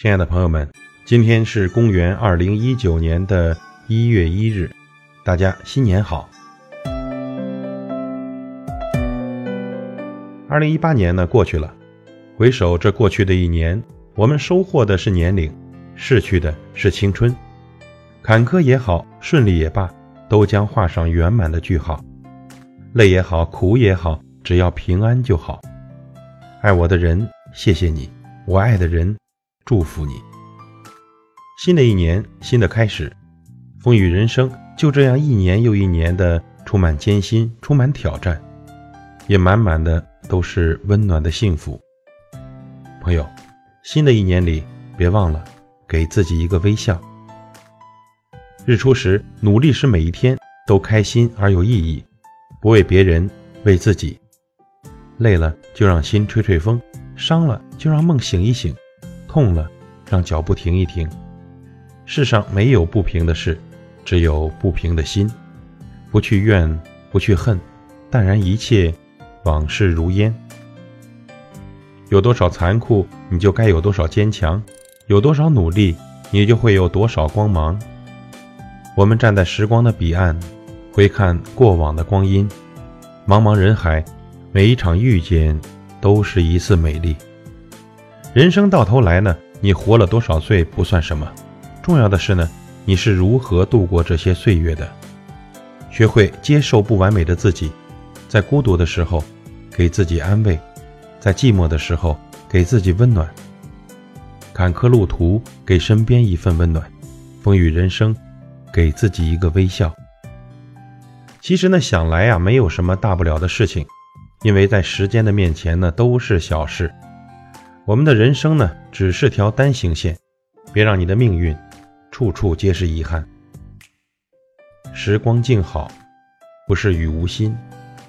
亲爱的朋友们，今天是公元二零一九年的一月一日，大家新年好。二零一八年呢过去了，回首这过去的一年，我们收获的是年龄，逝去的是青春。坎坷也好，顺利也罢，都将画上圆满的句号。累也好，苦也好，只要平安就好。爱我的人，谢谢你；我爱的人。祝福你，新的一年，新的开始，风雨人生就这样一年又一年的充满艰辛，充满挑战，也满满的都是温暖的幸福。朋友，新的一年里，别忘了给自己一个微笑。日出时，努力使每一天都开心而有意义，不为别人，为自己。累了就让心吹吹风，伤了就让梦醒一醒。痛了，让脚步停一停。世上没有不平的事，只有不平的心。不去怨，不去恨，淡然一切，往事如烟。有多少残酷，你就该有多少坚强；有多少努力，你就会有多少光芒。我们站在时光的彼岸，回看过往的光阴。茫茫人海，每一场遇见，都是一次美丽。人生到头来呢，你活了多少岁不算什么，重要的是呢，你是如何度过这些岁月的。学会接受不完美的自己，在孤独的时候给自己安慰，在寂寞的时候给自己温暖。坎坷路途给身边一份温暖，风雨人生给自己一个微笑。其实呢，想来啊，没有什么大不了的事情，因为在时间的面前呢，都是小事。我们的人生呢，只是条单行线，别让你的命运处处皆是遗憾。时光静好，不是雨无心，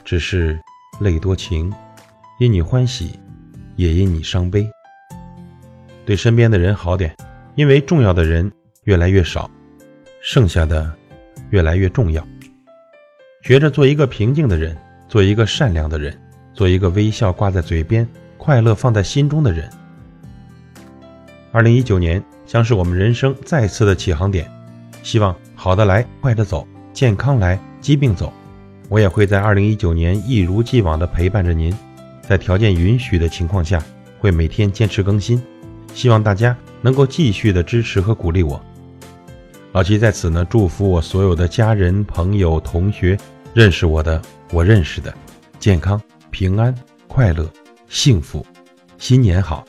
只是泪多情，因你欢喜，也因你伤悲。对身边的人好点，因为重要的人越来越少，剩下的越来越重要。学着做一个平静的人，做一个善良的人，做一个微笑挂在嘴边。快乐放在心中的人。二零一九年将是我们人生再次的起航点，希望好的来，坏的走，健康来，疾病走。我也会在二零一九年一如既往的陪伴着您，在条件允许的情况下，会每天坚持更新。希望大家能够继续的支持和鼓励我。老齐在此呢，祝福我所有的家人、朋友、同学，认识我的，我认识的，健康、平安、快乐。幸福，新年好。